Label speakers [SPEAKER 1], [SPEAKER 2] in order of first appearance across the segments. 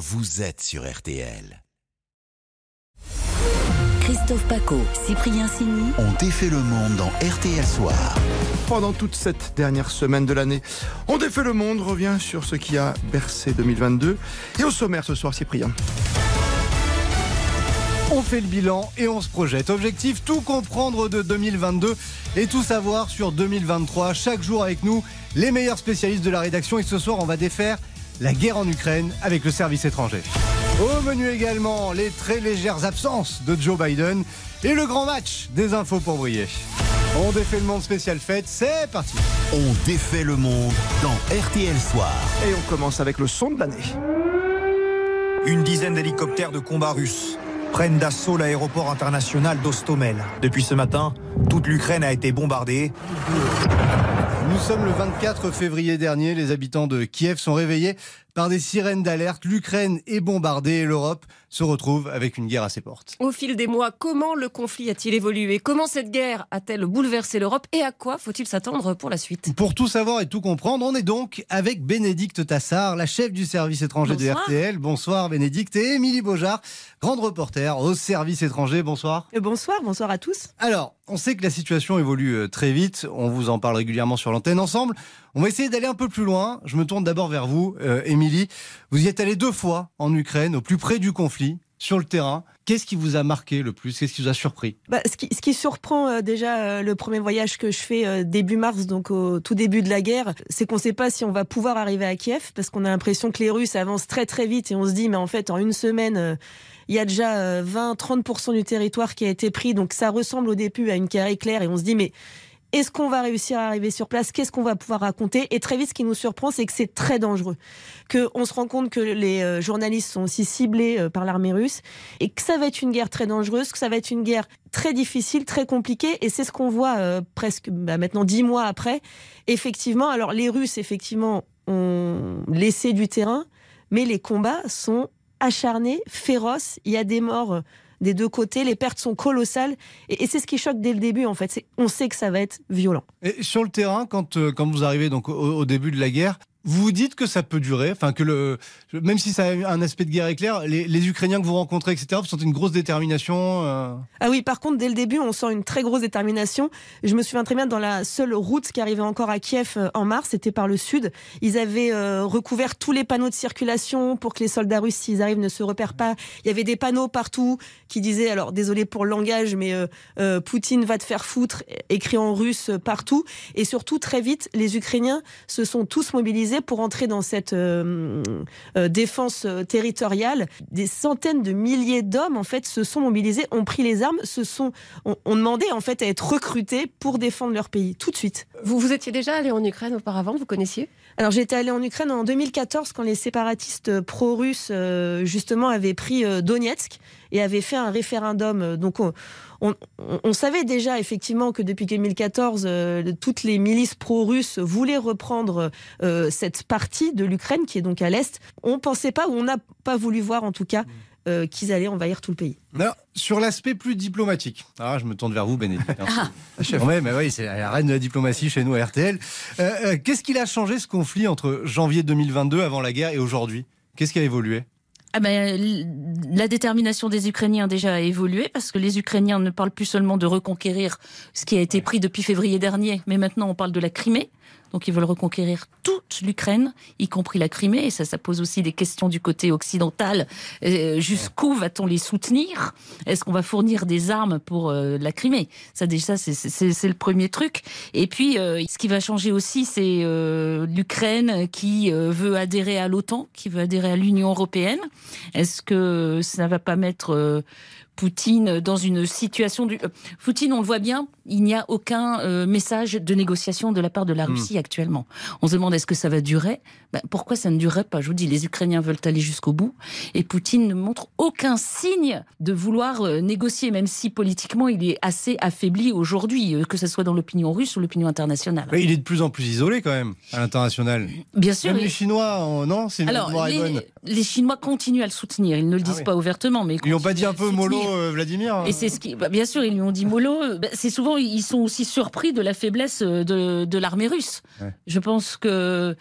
[SPEAKER 1] vous êtes sur RTL.
[SPEAKER 2] Christophe Paco, Cyprien Sini.
[SPEAKER 1] On défait le monde dans RTL Soir.
[SPEAKER 3] Pendant toute cette dernière semaine de l'année, On défait le monde revient sur ce qui a bercé 2022. Et au sommaire ce soir, Cyprien.
[SPEAKER 4] On fait le bilan et on se projette. Objectif, tout comprendre de 2022 et tout savoir sur 2023. Chaque jour avec nous, les meilleurs spécialistes de la rédaction. Et ce soir, on va défaire la guerre en Ukraine avec le service étranger. Au menu également, les très légères absences de Joe Biden et le grand match des infos pour briller. On défait le monde spécial fête, c'est parti.
[SPEAKER 1] On défait le monde dans RTL Soir.
[SPEAKER 3] Et on commence avec le son de l'année.
[SPEAKER 5] Une dizaine d'hélicoptères de combat russes prennent d'assaut l'aéroport international d'Ostomel. Depuis ce matin, toute l'Ukraine a été bombardée.
[SPEAKER 4] Nous sommes le 24 février dernier. Les habitants de Kiev sont réveillés par des sirènes d'alerte. L'Ukraine est bombardée et l'Europe se retrouve avec une guerre à ses portes.
[SPEAKER 6] Au fil des mois, comment le conflit a-t-il évolué? Comment cette guerre a-t-elle bouleversé l'Europe? Et à quoi faut-il s'attendre pour la suite?
[SPEAKER 4] Pour tout savoir et tout comprendre, on est donc avec Bénédicte Tassard, la chef du service étranger de RTL. Bonsoir Bénédicte et Émilie Beaujard, grande reporter au service étranger. Bonsoir.
[SPEAKER 7] Euh, bonsoir, bonsoir à tous.
[SPEAKER 4] Alors, on sait que la situation évolue euh, très vite. On vous en parle régulièrement sur l'antenne ensemble. On va essayer d'aller un peu plus loin. Je me tourne d'abord vers vous, euh, Émilie. vous y êtes allé deux fois en Ukraine, au plus près du conflit, sur le terrain. Qu'est-ce qui vous a marqué le plus? Qu'est-ce qui vous a surpris?
[SPEAKER 7] Bah, ce, qui, surprend euh, déjà euh, le premier voyage que je fais début mars, donc au tout début de la guerre, c'est qu'on ne sait pas si on va pouvoir arriver à Kiev parce qu'on a l'impression que les Russes avancent très très vite et on se dit mais en fait en une semaine il y a déjà 20-30% du territoire qui a été pris donc ça ressemble au début à une guerre éclair et on se dit mais est-ce qu'on va réussir à arriver sur place? Qu'est-ce qu'on va pouvoir raconter? Et très vite, ce qui nous surprend, c'est que c'est très dangereux. Qu'on se rend compte que les euh, journalistes sont aussi ciblés euh, par l'armée russe et que ça va être une guerre très dangereuse, que ça va être une guerre très difficile, très compliquée. Et c'est ce qu'on voit euh, presque bah, maintenant dix mois après. Effectivement, alors les Russes, effectivement, ont laissé du terrain, mais les combats sont acharnés, féroces. Il y a des morts des deux côtés. Les pertes sont colossales. Et, c'est ce qui choque dès le début, en fait. On sait que ça va être violent.
[SPEAKER 4] Et sur le terrain, quand, euh, quand vous arrivez donc au début de la guerre, vous dites que ça peut durer, enfin que le, même si ça a un aspect de guerre éclair, les, les Ukrainiens que vous rencontrez, etc., vous sentez une grosse détermination. Euh
[SPEAKER 7] ah oui, par contre, dès le début, on sent une très grosse détermination. Je me souviens très bien dans la seule route qui arrivait encore à Kiev euh, en mars, c'était par le sud. Ils avaient euh, recouvert tous les panneaux de circulation pour que les soldats russes, s'ils arrivent, ne se repèrent pas. Il y avait des panneaux partout qui disaient, alors désolé pour le langage, mais Poutine va te faire foutre, écrit en russe partout. Et surtout, très vite, les Ukrainiens se sont tous mobilisés pour entrer dans cette euh, euh, défense euh, territoriale. Des centaines de milliers d'hommes en fait se sont mobilisés, ont pris les armes, se sont ont, demandé en fait à être recrutés pour défendre leur pays tout de suite.
[SPEAKER 6] Vous vous étiez déjà allé en Ukraine auparavant, vous connaissiez?
[SPEAKER 7] Alors j'étais allé en Ukraine en 2014 quand les séparatistes pro-russes justement avaient pris Donetsk et avaient fait un référendum. Donc on, on, savait déjà effectivement que depuis 2014, euh, toutes les milices pro-russes voulaient reprendre euh, cette partie de l'Ukraine qui est donc à l'est. On ne pensait pas, ou on n'a pas voulu voir en tout cas, euh, qu'ils allaient envahir tout le pays.
[SPEAKER 4] sur l'aspect plus diplomatique, ah, je me tourne vers vous, Bénédicte. Hein. Ah. mais oui, c'est la reine de la diplomatie chez nous à RTL. Qu'est-ce qu'il a changé ce conflit entre janvier 2022, avant la guerre, et aujourd'hui? Qu'est-ce qui a évolué?
[SPEAKER 8] Ah ben, la détermination des Ukrainiens déjà a évolué parce que les Ukrainiens ne parlent plus seulement de reconquérir ce qui a été pris depuis février dernier, mais maintenant on parle de la Crimée. Donc ils veulent reconquérir toute l'Ukraine, y compris la Crimée. Et ça, ça pose aussi des questions du côté occidental. Euh, jusqu'où va-t-on les soutenir? Est-ce qu'on va fournir des armes pour euh, la Crimée? Ça déjà, c'est le premier truc. Et puis, euh, ce qui va changer aussi, c'est l'Ukraine qui veut adhérer à l'OTAN, qui veut adhérer à l'Union européenne. Est-ce que ça va pas mettre Poutine dans une situation du... Poutine, on le voit bien, il n'y a aucun euh, message de négociation de la part de la hmm. Russie actuellement. On se demande est-ce que ça va durer? Ben, Pourquoi ça ne durerait pas? Je vous dis, les Ukrainiens veulent aller jusqu'au bout et Poutine ne montre aucun signe de vouloir euh, négocier, même si politiquement il est assez affaibli aujourd'hui, euh, que ce soit dans l'opinion russe ou l'opinion internationale.
[SPEAKER 4] Mais il est de plus en plus isolé quand même à l'international.
[SPEAKER 8] Bien sûr.
[SPEAKER 4] Même les Chinois, non
[SPEAKER 8] Alors, les, les, Chinois continuent à le soutenir. Ils ne le ah disent pas ouvertement, mais
[SPEAKER 4] ils n'ont pas dit un peu mollo euh, Vladimir.
[SPEAKER 8] Et c'est ce qui, bah, bien sûr, ils lui ont dit mollo. Bah, c'est souvent, ils sont aussi surpris de la faiblesse euh, de, de l'armée russe.
[SPEAKER 4] Ouais.
[SPEAKER 8] Je pense que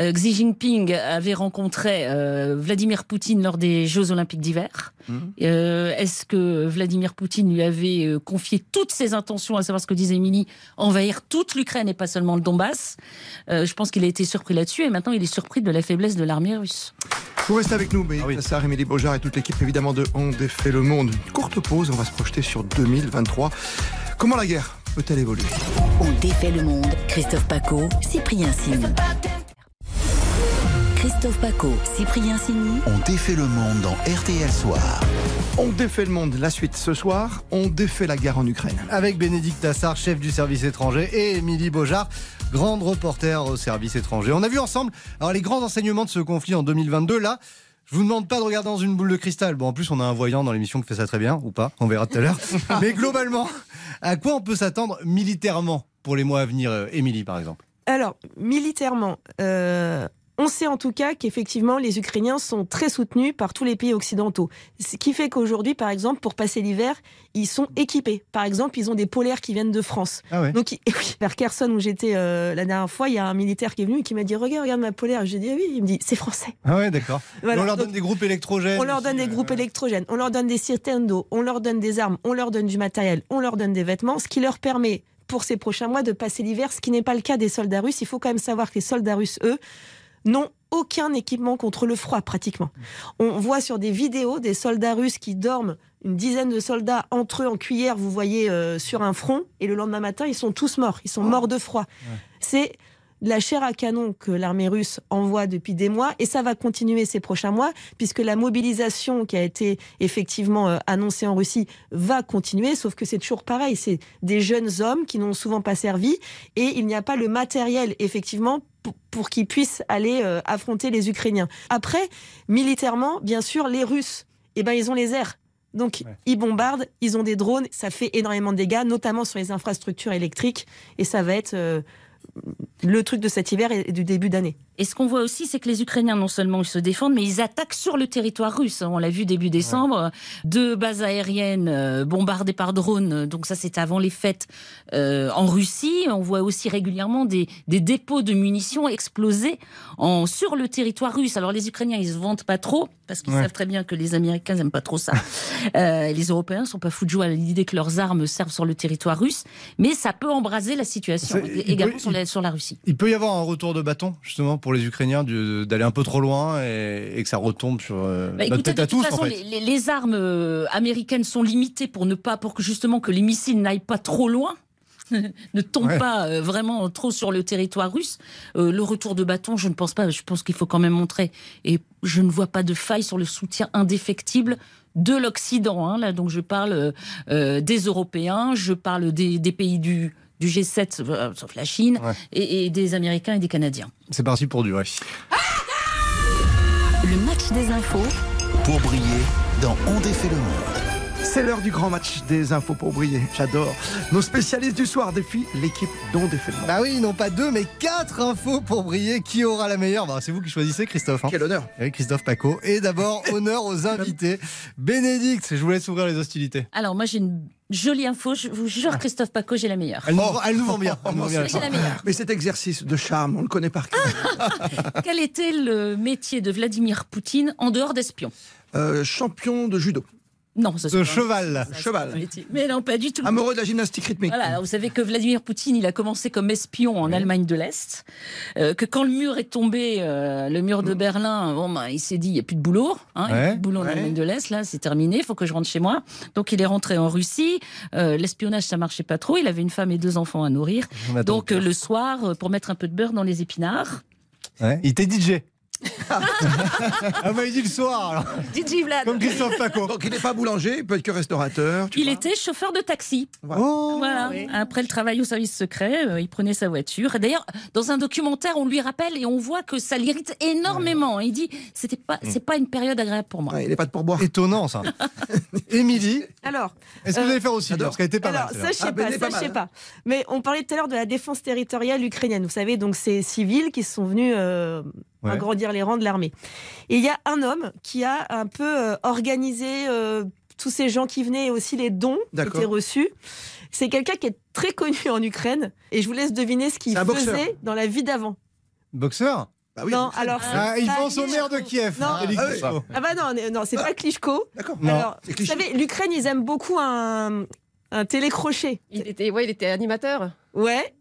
[SPEAKER 8] euh, Xi Jinping avait rencontré euh, Vladimir Poutine lors des Jeux Olympiques d'hiver. Euh, Est-ce que Vladimir Poutine lui avait confié toutes ses intentions, à savoir ce que disait Émilie, envahir toute l'Ukraine et pas seulement le Donbass? Euh, Je pense qu'il a été surpris là-dessus et maintenant il est surpris de la faiblesse de l'armée russe.
[SPEAKER 3] Vous restez avec nous, mais
[SPEAKER 4] Ah oui.
[SPEAKER 3] Sarah, Émilie Beaujard et toute l'équipe évidemment de On défait le monde. Une courte pause, on va se projeter sur 2023. Comment la guerre peut-elle évoluer?
[SPEAKER 2] On défait le monde. Christophe Paco, Cyprien Sini. Christophe Paco, Cyprien Sini.
[SPEAKER 1] On défait le monde dans RTL Soir.
[SPEAKER 3] On défait le monde. La suite ce soir, on défait la guerre en Ukraine.
[SPEAKER 4] Avec Bénédicte Tassard, chef du service étranger, et Émilie Beaujard, grande reporter au service étranger. On a vu ensemble alors, les grands enseignements de ce conflit en 2022. Là, je vous demande pas de regarder dans une boule de cristal. Bon, en plus, on a un voyant dans l'émission qui fait ça très bien, ou pas, on verra tout à l'heure. Mais globalement, à quoi on peut s'attendre militairement pour les mois à venir, euh, Émilie, par exemple?
[SPEAKER 7] Alors, militairement, euh, on sait en tout cas qu'effectivement, les Ukrainiens sont très soutenus par tous les pays occidentaux. Ce qui fait qu'aujourd'hui, par exemple, pour passer l'hiver, ils sont équipés. Par exemple, ils ont des polaires qui viennent de France.
[SPEAKER 4] Ah ouais
[SPEAKER 7] Donc, oui, vers Kherson, où j'étais euh, la dernière fois, il y a un militaire qui est venu et qui m'a dit Regarde, regarde ma polaire. J'ai dit Ah oui, il me dit C'est français.
[SPEAKER 4] Ah ouais, d'accord.
[SPEAKER 7] Voilà.
[SPEAKER 4] on leur
[SPEAKER 7] Donc,
[SPEAKER 4] donne des groupes électrogènes.
[SPEAKER 7] on leur donne
[SPEAKER 4] aussi,
[SPEAKER 7] des
[SPEAKER 4] euh,
[SPEAKER 7] groupes électrogènes, on leur donne des citernes d'eau, on leur donne des armes, on leur donne du matériel, on leur donne des vêtements, ce qui leur permet pour ces prochains mois de passer l'hiver, ce qui n'est pas le cas des soldats russes. Il faut quand même savoir que les soldats russes, eux, n'ont aucun équipement contre le froid pratiquement. On voit sur des vidéos des soldats russes qui dorment, une dizaine de soldats entre eux en cuillère, vous voyez, euh, sur un front, et le lendemain matin, ils sont tous morts, ils sont morts de froid. C'est de la chair à canon que l'armée russe envoie depuis des mois, et ça va continuer ces prochains mois, puisque la mobilisation qui a été effectivement euh, annoncée en Russie va continuer, sauf que c'est toujours pareil, c'est des jeunes hommes qui n'ont souvent pas servi, et il n'y a pas le matériel, effectivement, pour, qu'ils puissent aller euh, affronter les Ukrainiens. Après, militairement, bien sûr, les Russes, eh ben, ils ont les airs. Donc,
[SPEAKER 4] Ouais.
[SPEAKER 7] ils bombardent, ils ont des drones, ça fait énormément de dégâts, notamment sur les infrastructures électriques, et ça va être euh, le truc de cet hiver et du début d'année.
[SPEAKER 8] Et ce qu'on voit aussi, c'est que les Ukrainiens, non seulement ils se défendent, mais ils attaquent sur le territoire russe. On l'a vu début décembre, deux bases aériennes euh, bombardées par drones. Donc ça, c'était avant les fêtes euh, en Russie. On voit aussi régulièrement des, des dépôts de munitions exploser en, sur le territoire russe. Alors les Ukrainiens, ils se vantent pas trop parce qu'ils
[SPEAKER 4] Ouais.
[SPEAKER 8] savent très bien que les Américains n'aiment pas trop ça. Euh, les Européens sont pas fous de joie à l'idée que leurs armes servent sur le territoire russe, mais ça peut embraser la situation
[SPEAKER 4] C'est-
[SPEAKER 8] également sur la, sur la Russie.
[SPEAKER 4] Il peut y avoir un retour de bâton, justement, pour les Ukrainiens, d'aller un peu trop loin et, et que ça retombe sur euh,
[SPEAKER 8] Bah,
[SPEAKER 4] notre
[SPEAKER 8] écoutez,
[SPEAKER 4] tête
[SPEAKER 8] de
[SPEAKER 4] à
[SPEAKER 8] toute
[SPEAKER 4] tous,
[SPEAKER 8] façon,
[SPEAKER 4] en fait.
[SPEAKER 8] les, armes euh, américaines sont limitées pour ne pas, pour que justement que les missiles n'aillent pas trop loin. ne tombent
[SPEAKER 4] Ouais.
[SPEAKER 8] pas euh, vraiment trop sur le territoire russe. Euh, le retour de bâton, je ne pense pas. Je pense qu'il faut quand même montrer. Et je ne vois pas de faille sur le soutien indéfectible de l'Occident. hein. Là, donc je parle euh, des Européens, je parle des, des pays du, du G7, euh, sauf la Chine,
[SPEAKER 4] Ouais.
[SPEAKER 8] et, et des Américains et des Canadiens.
[SPEAKER 4] C'est parti pour durer.
[SPEAKER 2] Le match des infos
[SPEAKER 1] Pour briller dans On défait le monde.
[SPEAKER 3] C'est l'heure du grand match des infos pour briller. J'adore. Nos spécialistes du soir défient l'équipe dont défait.
[SPEAKER 4] Bah oui, non pas deux, mais quatre infos pour briller. Qui aura la meilleure? Bah, C'est vous qui choisissez, Christophe. hein.
[SPEAKER 3] Quel honneur.
[SPEAKER 4] Oui, Christophe Paco. Et d'abord, honneur aux invités. Bénédicte, je vous laisse ouvrir les hostilités.
[SPEAKER 8] Alors moi j'ai une jolie info. Je vous jure, Christophe Paco, j'ai la meilleure.
[SPEAKER 4] Elle nous, elle nous vend bien. Elle nous vend
[SPEAKER 3] Oh,
[SPEAKER 4] bien.
[SPEAKER 8] J'ai la meilleure.
[SPEAKER 3] Mais cet exercice de charme, on le connaît par cœur.
[SPEAKER 8] Quel était le métier de Vladimir Poutine en dehors d'espion?
[SPEAKER 3] Euh, champion de judo.
[SPEAKER 8] Non,
[SPEAKER 4] Ce
[SPEAKER 8] pas-
[SPEAKER 4] cheval.
[SPEAKER 8] ça,
[SPEAKER 3] Cheval.
[SPEAKER 8] Mais non, pas du tout.
[SPEAKER 3] Amoureux de la gymnastique rythmique.
[SPEAKER 8] Voilà, vous savez que Vladimir Poutine, il a commencé comme espion en Allemagne de l'Est, euh, que quand le mur est tombé, euh, le mur de Berlin, bon, ben, il s'est dit, il n'y a plus de boulot, hein, il y a
[SPEAKER 4] Ouais.
[SPEAKER 8] plus de boulot en
[SPEAKER 3] Ouais.
[SPEAKER 8] Allemagne de l'Est, là, c'est terminé, il faut que je rentre chez moi. Donc il est rentré en Russie, euh, l'espionnage, ça marchait pas trop, il avait une femme et deux enfants à nourrir. Donc euh, le soir, euh, pour mettre un peu de beurre dans les épinards,
[SPEAKER 4] Ouais, Il était DJ. Ah bah il dit le soir, alors.
[SPEAKER 8] DJ Vlad,
[SPEAKER 4] comme Christophe Paco.
[SPEAKER 3] Donc il n'est pas boulanger, il peut être que restaurateur. tu
[SPEAKER 8] il
[SPEAKER 3] vois.
[SPEAKER 8] était chauffeur de taxi.
[SPEAKER 4] Oh,
[SPEAKER 8] Voilà. Après le travail au service secret, euh, il prenait sa voiture. D'ailleurs, dans un documentaire, on lui rappelle et on voit que ça l'irrite énormément. Il dit, c'était pas, c'est pas une période agréable pour moi.
[SPEAKER 3] Ouais, il n'est pas de pourboire.
[SPEAKER 4] Étonnant ça. Émilie,
[SPEAKER 7] Alors,
[SPEAKER 4] est-ce que vous
[SPEAKER 7] Euh,
[SPEAKER 4] allez faire aussi
[SPEAKER 3] j'adore.
[SPEAKER 4] Parce qu'elle était pas
[SPEAKER 7] Alors,
[SPEAKER 4] mal.
[SPEAKER 7] ça, je sais
[SPEAKER 3] Ah, ben,
[SPEAKER 7] pas,
[SPEAKER 3] elle est
[SPEAKER 7] ça,
[SPEAKER 3] pas
[SPEAKER 7] je sais
[SPEAKER 3] mal.
[SPEAKER 7] pas. Mais on parlait tout à l'heure de la défense territoriale ukrainienne. Vous savez, donc ces civils qui sont venus euh,
[SPEAKER 4] Ouais.
[SPEAKER 7] agrandir les rangs de l'armée. Et il y a un homme qui a un peu euh, organisé euh, tous ces gens qui venaient et aussi les dons qui étaient reçus. C'est quelqu'un qui est très connu en Ukraine et je vous laisse deviner ce qu'il
[SPEAKER 3] boxeur.
[SPEAKER 7] faisait dans la vie d'avant.
[SPEAKER 4] Boxeur?
[SPEAKER 3] Bah oui,
[SPEAKER 7] non, alors
[SPEAKER 4] Ah, Il pense au maire de. Kiev.
[SPEAKER 7] Non.
[SPEAKER 3] Ah oui.
[SPEAKER 4] Klitschko.
[SPEAKER 7] Ah bah non, non, c'est pas Klitschko.
[SPEAKER 3] D'accord.
[SPEAKER 7] Vous savez, l'Ukraine, ils aiment beaucoup un, un télécrochet.
[SPEAKER 6] Il était, ouais, il était animateur.
[SPEAKER 7] Ouais,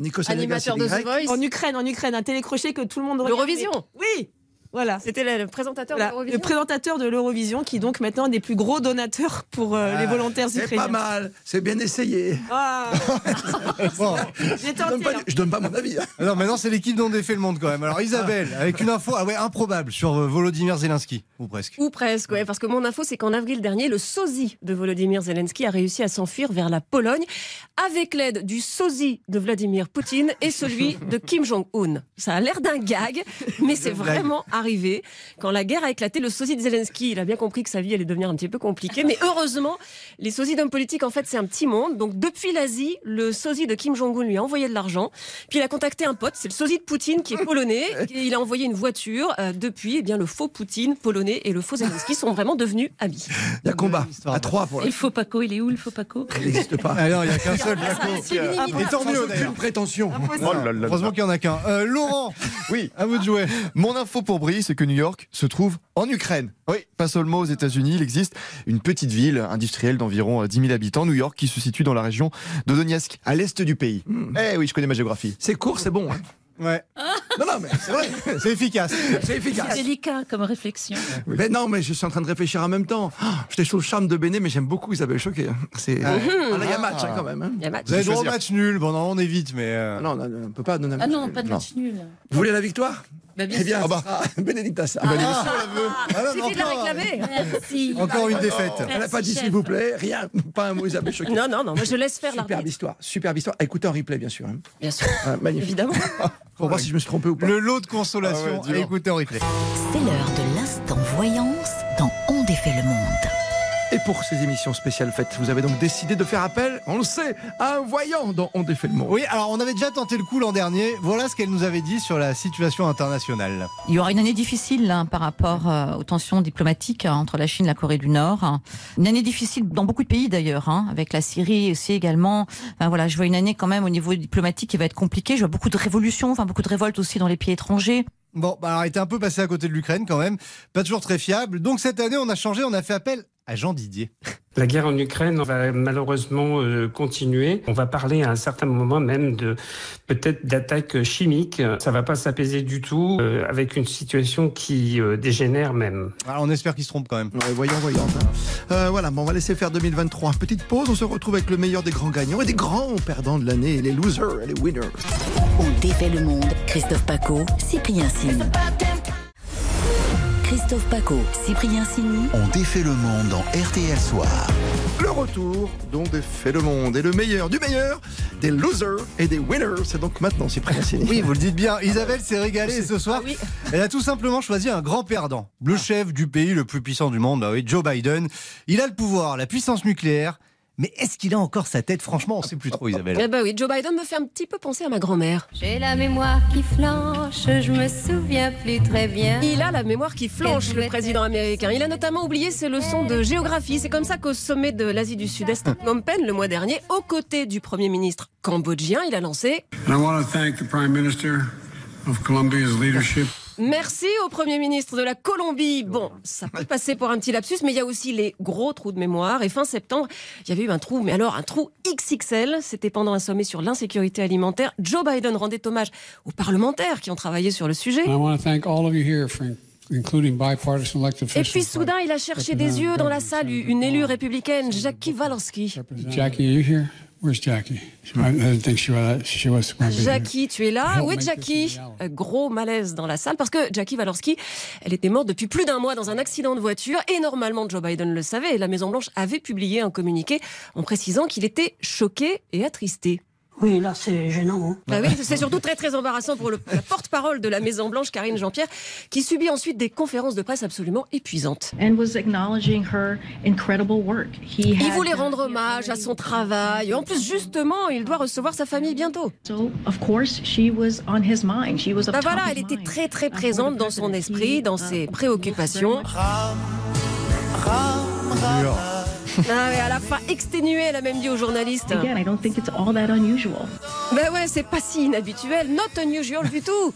[SPEAKER 3] Nikos
[SPEAKER 6] Animateur de The. Voice.
[SPEAKER 7] en Ukraine, en Ukraine, un télécrochet que tout le monde regarde.
[SPEAKER 6] L'Eurovision.
[SPEAKER 7] Oui, voilà.
[SPEAKER 6] C'était le, le présentateur
[SPEAKER 7] Voilà,
[SPEAKER 6] de
[SPEAKER 7] le
[SPEAKER 6] l'Eurovision.
[SPEAKER 7] présentateur de l'Eurovision qui donc maintenant est des plus gros donateurs pour euh, les volontaires
[SPEAKER 3] C'est
[SPEAKER 7] ukrainiens.
[SPEAKER 3] pas mal, c'est bien essayé.
[SPEAKER 7] Ah,
[SPEAKER 4] Bon.
[SPEAKER 3] Je donne pas, je donne pas mon avis. hein.
[SPEAKER 4] Alors maintenant, c'est l'équipe dont défait le monde quand même. Alors Isabelle, avec une info ah ouais, improbable sur euh, Volodymyr Zelensky, ou presque.
[SPEAKER 6] Ou presque, ouais, parce que mon info, c'est qu'en avril dernier, le sosie de Volodymyr Zelensky a réussi à s'enfuir vers la Pologne avec l'aide du sosie de Vladimir Poutine et celui de Kim Jong-un. Ça a l'air d'un gag, mais c'est vraiment arrivé. Quand la guerre a éclaté, le sosie de Zelensky, il a bien compris que sa vie allait devenir un petit peu compliquée, mais heureusement, les sosies d'hommes politiques, en fait, c'est un petit monde. Donc depuis l'Asie, le sosie de Kim Jong-un lui a envoyé de l'argent, puis il a contacté un pote, c'est le sosie de Poutine qui est polonais, et il a envoyé une voiture. Euh, depuis, eh bien, le faux Poutine polonais et le faux Zelensky sont vraiment devenus amis.
[SPEAKER 3] Il y a combat à trois pour
[SPEAKER 8] Et le faux Paco, il est où le faux Paco
[SPEAKER 3] Il n'existe pas.
[SPEAKER 4] Ah non, il n'y a qu'un seul Paco.
[SPEAKER 6] Illimité.
[SPEAKER 4] Et tant mieux d'ailleurs.
[SPEAKER 3] Aucune prétention. Oh.
[SPEAKER 4] Heureusement qu'il n'y en a qu'un. Euh, Laurent,
[SPEAKER 9] Oui.
[SPEAKER 4] à vous de jouer.
[SPEAKER 9] Mon info pour C'est que New York se trouve en Ukraine. Oui, pas seulement aux États-Unis, il existe une petite ville industrielle d'environ euh, 10 000 habitants, New York, qui se situe dans la région de Donetsk, à l'est du pays. Eh oui, je connais ma géographie.
[SPEAKER 3] C'est court, c'est bon. hein.
[SPEAKER 4] Ouais,
[SPEAKER 3] Non, non, mais c'est vrai.
[SPEAKER 4] c'est efficace.
[SPEAKER 3] C'est
[SPEAKER 8] C'est
[SPEAKER 3] efficace.
[SPEAKER 8] délicat comme réflexion.
[SPEAKER 3] Mais non, mais je suis en train de réfléchir en même temps. Ah, J'étais sous le charme de Béné, mais j'aime beaucoup Isabelle Choquet. hein. C'est. Ah, là, il y a match hein, quand même. hein.
[SPEAKER 6] Il y a match.
[SPEAKER 4] Vous avez droit au
[SPEAKER 9] choisir.
[SPEAKER 4] match nul. Bon, non, on évite, mais. euh,
[SPEAKER 3] Ah non, on peut pas donner un
[SPEAKER 8] Ah
[SPEAKER 3] match.
[SPEAKER 8] non, pas de
[SPEAKER 9] Non.
[SPEAKER 8] match nul.
[SPEAKER 3] Vous voulez la victoire? Eh bien,
[SPEAKER 8] sûr.
[SPEAKER 3] ça sera Bénédicte Assar.
[SPEAKER 4] Ah, non,
[SPEAKER 6] Suffit de la
[SPEAKER 4] encore,
[SPEAKER 6] réclamer.
[SPEAKER 8] Merci.
[SPEAKER 4] encore une défaite.
[SPEAKER 3] Elle n'a pas dit s'il vous plaît, rien, pas un mot Isabelle Choquet.
[SPEAKER 6] Non, non, non, moi je laisse faire
[SPEAKER 3] Superbe
[SPEAKER 6] l'arbitre.
[SPEAKER 3] histoire, superbe histoire. Écoutez en replay, bien sûr. hein.
[SPEAKER 6] Bien sûr,
[SPEAKER 3] Ah, magnifique.
[SPEAKER 6] évidemment.
[SPEAKER 3] Pour voir si je me suis trompé ou pas.
[SPEAKER 4] Le lot de consolation
[SPEAKER 9] Ah ouais,
[SPEAKER 4] écouter en replay.
[SPEAKER 2] C'est l'heure de l'instant voyance dans On défait le monde.
[SPEAKER 3] Pour ces émissions spéciales faites, vous avez donc décidé de faire appel, on le sait, à un voyant dont on défait le monde.
[SPEAKER 4] Oui, alors on avait déjà tenté le coup l'an dernier. Voilà ce qu'elle nous avait dit sur la situation internationale.
[SPEAKER 10] Il y aura une année difficile hein, par rapport euh, aux tensions diplomatiques hein, entre la Chine et la Corée du Nord. hein. Une année difficile dans beaucoup de pays d'ailleurs, hein, avec la Syrie aussi également. Enfin, voilà, je vois une année quand même au niveau diplomatique qui va être compliquée. Je vois beaucoup de révolutions, enfin beaucoup de révoltes aussi dans les pays étrangers.
[SPEAKER 4] Bon, bah, alors, elle était un peu passé à côté de l'Ukraine quand même. Pas toujours très fiable. Donc cette année, on a changé, on a fait appel à Jean Didier.
[SPEAKER 11] La guerre en Ukraine va malheureusement euh, continuer. On va parler à un certain moment même de peut-être d'attaques chimiques. Ça va pas s'apaiser du tout euh, avec une situation qui euh, dégénère même.
[SPEAKER 4] Alors, on espère qu'il se trompe quand même.
[SPEAKER 3] Ouais, voyons, voyons. Euh, voilà, bon, on va laisser faire 2023. Petite pause, on se retrouve avec le meilleur des grands gagnants et des grands perdants de l'année, les losers et les winners.
[SPEAKER 2] On défait le monde. Christophe Paco, Cyprien Sini. Christophe Paco, Cyprien Sini.
[SPEAKER 1] On défait le monde dans RTL Soir.
[SPEAKER 3] Le retour dont défait le monde et le meilleur du meilleur des losers et des winners. C'est donc maintenant, c'est précis.
[SPEAKER 4] Oui, vous le dites bien. Isabelle s'est régalée ce soir.
[SPEAKER 6] Ah oui.
[SPEAKER 4] Elle a tout simplement choisi un grand perdant. Le chef du pays le plus puissant du monde, bah oui, Joe Biden. Il a le pouvoir, la puissance nucléaire. Mais est-ce qu'il a encore sa tête? Franchement, on sait plus trop, Isabelle.
[SPEAKER 6] Eh ben oui, Joe Biden me fait un petit peu penser à ma grand-mère.
[SPEAKER 12] J'ai la mémoire qui flanche, je me souviens plus très bien.
[SPEAKER 6] Il a la mémoire qui flanche, le président américain. Il a notamment oublié ses leçons de géographie. C'est comme ça qu'au sommet de l'Asie du Sud-Est, à Phnom Penh, le mois dernier, aux côtés du Premier ministre cambodgien, il a lancé
[SPEAKER 13] And I want to thank the Prime Minister of Colombia's leadership.
[SPEAKER 6] Merci au Premier ministre de la Colombie. Bon, ça peut passer pour un petit lapsus, mais il y a aussi les gros trous de mémoire. Et fin septembre, il y avait eu un trou, mais alors un trou XXL. C'était pendant un sommet sur l'insécurité alimentaire. Joe Biden rendait hommage aux parlementaires qui ont travaillé sur le sujet.
[SPEAKER 13] And I want to thank all of you here for including bipartisan elected
[SPEAKER 6] Et puis soudain, il a cherché des yeux dans la salle une élue républicaine, Jackie Walorski.
[SPEAKER 13] Jackie, are you here? Where's Jackie? I didn't think she was, she was.
[SPEAKER 6] Jackie, tu es là? Où est Jackie. Euh, Gros malaise dans la salle parce que Jackie Walorski, elle était morte depuis plus d'un mois dans un accident de voiture et normalement Joe Biden le savait et la Maison Blanche avait publié un communiqué en précisant qu'il était choqué et attristé.
[SPEAKER 12] Oui, là, c'est gênant.
[SPEAKER 6] Bah oui, c'est surtout très très embarrassant pour le, la porte-parole de la Maison Blanche, Karine Jean-Pierre, qui subit ensuite des conférences de presse absolument épuisantes.
[SPEAKER 12] And was acknowledging her incredible work. He
[SPEAKER 6] Il
[SPEAKER 12] had-
[SPEAKER 6] voulait rendre hommage à son travail. En plus, justement, il doit recevoir sa famille bientôt.
[SPEAKER 12] So, of course, she was on his mind. She was a
[SPEAKER 6] Bah voilà, elle était très très
[SPEAKER 12] Uh,
[SPEAKER 6] présente dans son esprit, dans
[SPEAKER 12] He,
[SPEAKER 6] ses
[SPEAKER 12] uh,
[SPEAKER 6] préoccupations. Ah ouais, à la fin, exténuée, elle a même dit aux journalistes.
[SPEAKER 14] Again, I don't think it's all that unusual.
[SPEAKER 6] Ben ouais, c'est pas si inhabituel, not unusual du tout.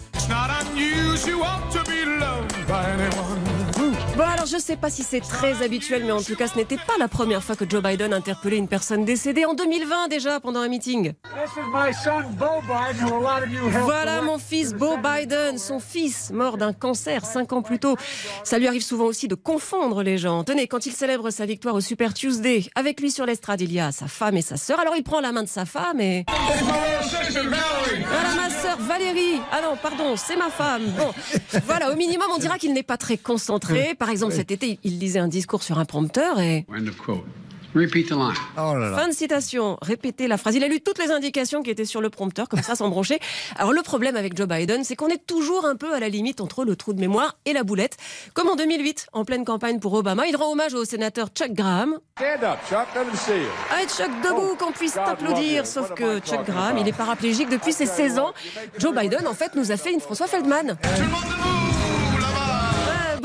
[SPEAKER 6] Bon alors je sais pas si c'est très habituel, mais en tout cas ce n'était pas la première fois que Joe Biden interpellait une personne décédée en 2020 déjà pendant un meeting. Voilà mon fils Beau Biden, son fils mort d'un cancer cinq ans plus tôt. Ça lui arrive souvent aussi de confondre les gens. Tenez, quand il célèbre sa victoire au Super Tuesday, avec lui sur l'estrade il y a sa femme et sa sœur. Alors il prend la main de sa femme et... Voilà ma sœur Valérie. Ah non, pardon, c'est ma femme. Bon, voilà, au minimum, on dira qu'il n'est pas très concentré. Par exemple, cet été, il lisait un discours sur un prompteur et.
[SPEAKER 13] Repeat the line.
[SPEAKER 4] Oh là là.
[SPEAKER 6] Fin de citation. Répétez la phrase. Il a lu toutes les indications qui étaient sur le prompteur, comme ça, sans broncher. Alors, le problème avec Joe Biden, c'est qu'on est toujours un peu à la limite entre le trou de mémoire et la boulette. Comme en 2008, en pleine campagne pour Obama, il rend hommage au sénateur Chuck Graham. Ah, et Chuck debout, qu'on puisse t'applaudir. Sauf que Chuck Graham, il est paraplégique depuis ses 16 ans. Joe Biden, en fait, nous a fait une François Feldman.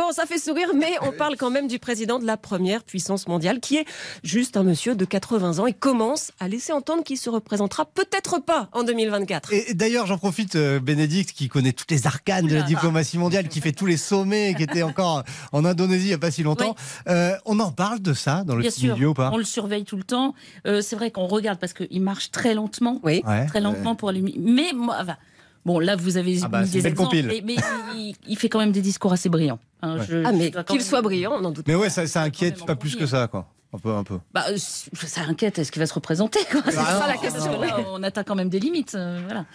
[SPEAKER 6] Bon, ça fait sourire, mais on parle quand même du président de la première puissance mondiale, qui est juste un monsieur de 80 ans et commence à laisser entendre qu'il se représentera peut-être pas en 2024.
[SPEAKER 4] Et et d'ailleurs, j'en profite, euh, Bénédicte, qui connaît toutes les arcanes de la diplomatie mondiale, qui fait tous les sommets, qui était encore en Indonésie il n'y a pas si longtemps. Euh, on en parle de ça dans le
[SPEAKER 8] Bien sûr,
[SPEAKER 4] milieu ou pas?
[SPEAKER 8] On le surveille tout le temps. Euh, c'est vrai qu'on regarde parce qu'il marche très lentement,
[SPEAKER 6] Oui.
[SPEAKER 4] Ouais.
[SPEAKER 8] très lentement pour aller. Mais moi, enfin, bon, là vous avez
[SPEAKER 4] Ah bah,
[SPEAKER 8] mis
[SPEAKER 4] c'est une
[SPEAKER 8] des
[SPEAKER 4] belle
[SPEAKER 8] exemples,
[SPEAKER 4] compile.
[SPEAKER 8] mais, mais il, il fait quand même des discours assez brillants. hein.
[SPEAKER 4] Ouais.
[SPEAKER 8] Je-
[SPEAKER 6] Ah, mais qu'il
[SPEAKER 8] même-
[SPEAKER 6] soit brillant, on n'en doute
[SPEAKER 4] Mais
[SPEAKER 6] pas.
[SPEAKER 4] ouais, ça, ça inquiète pas plus que ça, quoi. Un peu, un peu.
[SPEAKER 8] Bah, euh, ça inquiète, est-ce qu'il va se représenter quoi? C'est
[SPEAKER 4] Bah
[SPEAKER 8] ça
[SPEAKER 4] non,
[SPEAKER 8] la question.
[SPEAKER 4] non.
[SPEAKER 8] Là, on atteint quand même des limites. euh, voilà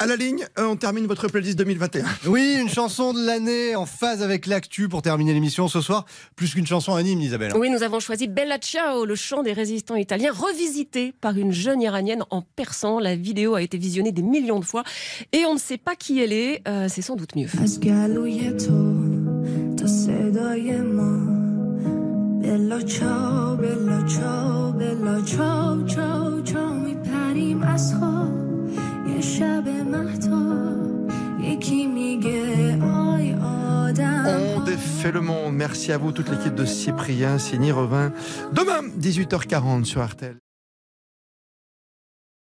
[SPEAKER 3] À la ligne, euh, on termine votre playlist 2021.
[SPEAKER 4] Oui, une chanson de l'année en phase avec l'actu pour terminer l'émission ce soir. Plus qu'une chanson anime, Isabelle.
[SPEAKER 6] Oui, nous avons choisi Bella Ciao, le chant des résistants italiens, revisité par une jeune iranienne en persan. La vidéo a été visionnée des millions de fois et on ne sait pas qui elle est. Euh, c'est sans doute mieux.
[SPEAKER 15] از گلوی تو تا صدای ما بلا چاو بلا چاو بلا چاو چاو چاو میپریم از خواب
[SPEAKER 3] On défait le monde. Merci à vous, toute l'équipe de Cyprien, Signy Revin. Demain, 18h40 sur Artel.